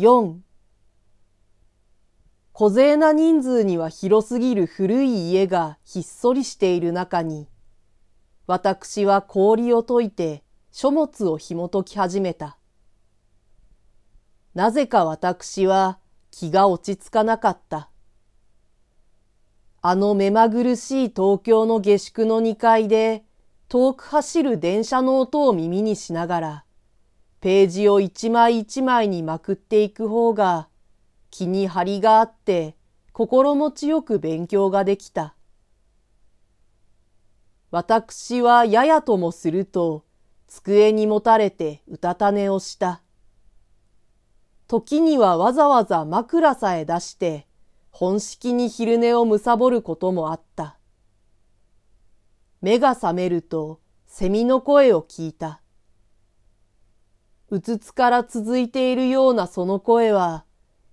4小勢な人数には広すぎる古い家がひっそりしている中に、私は氷を解いて書物を紐解き始めた。なぜか私は気が落ち着かなかった。あの目まぐるしい東京の下宿の2階で遠く走る電車の音を耳にしながら、ページを一枚一枚にまくっていく方が気に張りがあって心持ちよく勉強ができた。私はややともすると机にもたれてうたた寝をした。時にはわざわざ枕さえ出して本式に昼寝をむさぼることもあった。目が覚めるとセミの声を聞いた。うつつから続いているようなその声は、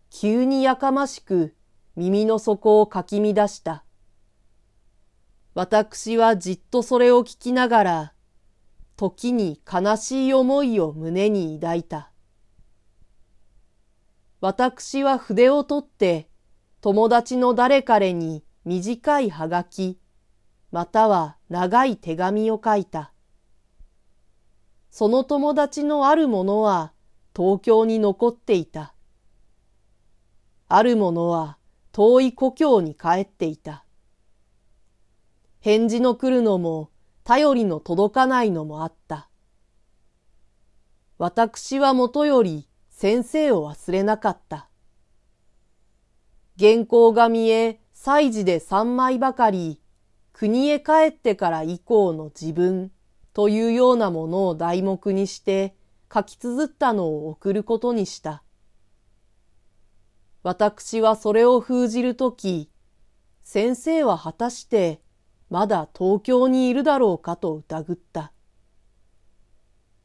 急にやかましく耳の底をかき乱した。私はじっとそれを聞きながら、時に悲しい思いを胸に抱いた。私は筆を取って友達の誰彼に短いはがき、または長い手紙を書いた。その友達のあるものは東京に残っていた。あるものは遠い故郷に帰っていた。返事の来るのも頼りの届かないのもあった。私はもとより先生を忘れなかった。原稿が見え、祭事で三枚ばかり国へ帰ってから以降の自分というようなものを題目にして書き綴ったのを送ることにした。私はそれを封じるとき、先生は果たしてまだ東京にいるだろうかと疑った。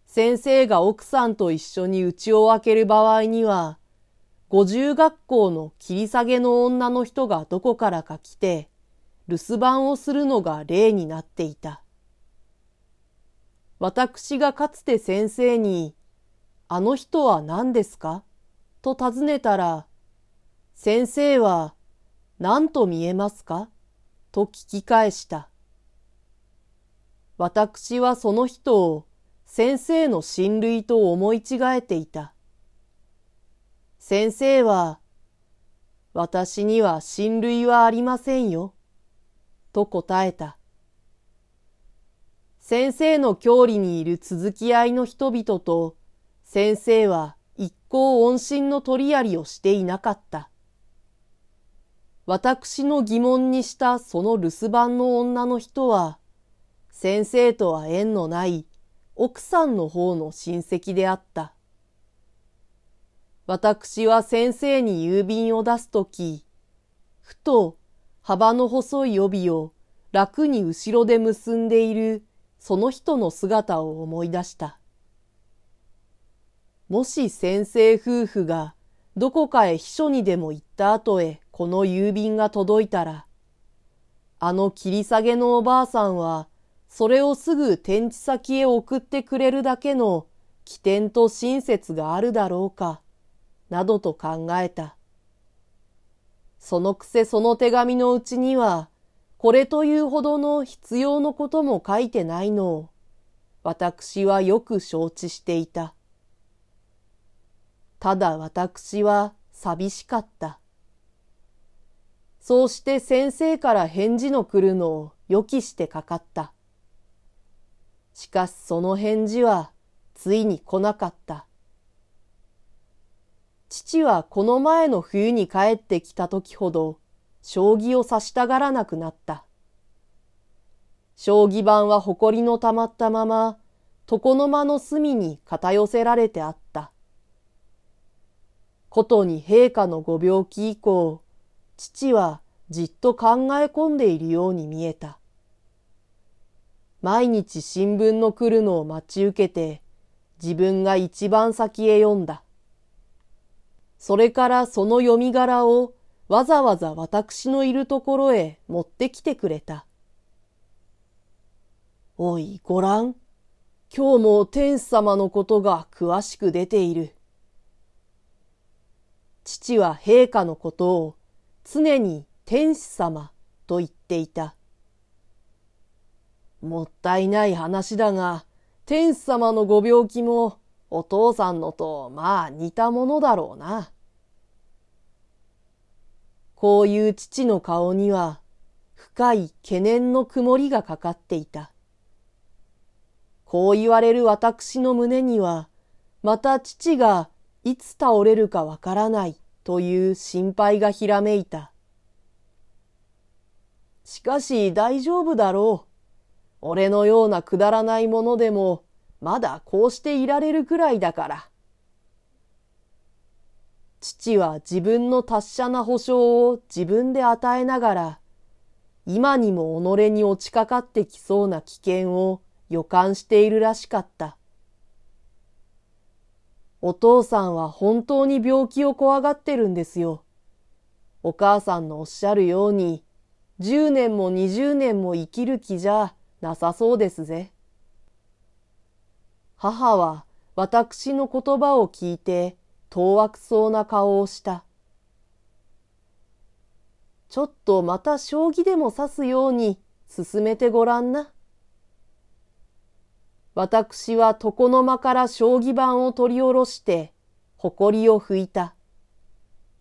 先生が奥さんと一緒に家を開ける場合には、五十学校の切り下げの女の人がどこからか来て、留守番をするのが例になっていた。私がかつて先生に、あの人は何ですか？と尋ねたら、先生は何と見えますか？と聞き返した。私はその人を先生の親類と思い違えていた。先生は、私には親類はありませんよ。と答えた。先生の郷里にいる続き合いの人々と先生は一向音信の取りやりをしていなかった。私の疑問にしたその留守番の女の人は先生とは縁のない奥さんの方の親戚であった。私は先生に郵便を出すとき、ふと幅の細い帯を楽に後ろで結んでいるその人の姿を思い出した。もし先生夫婦がどこかへ秘書にでも行った後へこの郵便が届いたら、あの切り下げのおばあさんは、それをすぐ天地先へ送ってくれるだけの起点と親切があるだろうか、などと考えた。そのくせその手紙のうちには、これというほどの必要のことも書いてないのを、私はよく承知していた。ただ私は寂しかった。そうして先生から返事の来るのを予期してかかった。しかしその返事はついに来なかった。父はこの前の冬に帰ってきた時ほど、将棋を指したがらなくなった。将棋盤は埃のたまったまま、床の間の隅に片寄せられてあった。ことに陛下のご病気以降、父はじっと考え込んでいるように見えた。毎日新聞の来るのを待ち受けて、自分が一番先へ読んだ。それからその読み柄をわざわざ私のいるところへ持ってきてくれた。おい、ごらん。今日も天使様のことが詳しく出ている。父は陛下のことを常に天使様と言っていた。もったいない話だが、天使様のご病気もお父さんのとまあ似たものだろうな。こういう父の顔には深い懸念の曇りがかかっていた。こう言われる私の胸には、また父がいつ倒れるかわからないという心配がひらめいた。しかし大丈夫だろう。俺のようなくだらないものでも、まだこうしていられるくらいだから。父は自分の達者な保証を自分で与えながら、今にも己に落ちかかってきそうな危険を予感しているらしかった。お父さんは本当に病気を怖がってるんですよ。お母さんのおっしゃるように、10年も20年も生きる気じゃなさそうですぜ。母は私の言葉を聞いて当惑そうな顔をした。ちょっとまた将棋でも指すように進めてごらんな。私は床の間から将棋盤を取り下ろして、誇りを拭いた。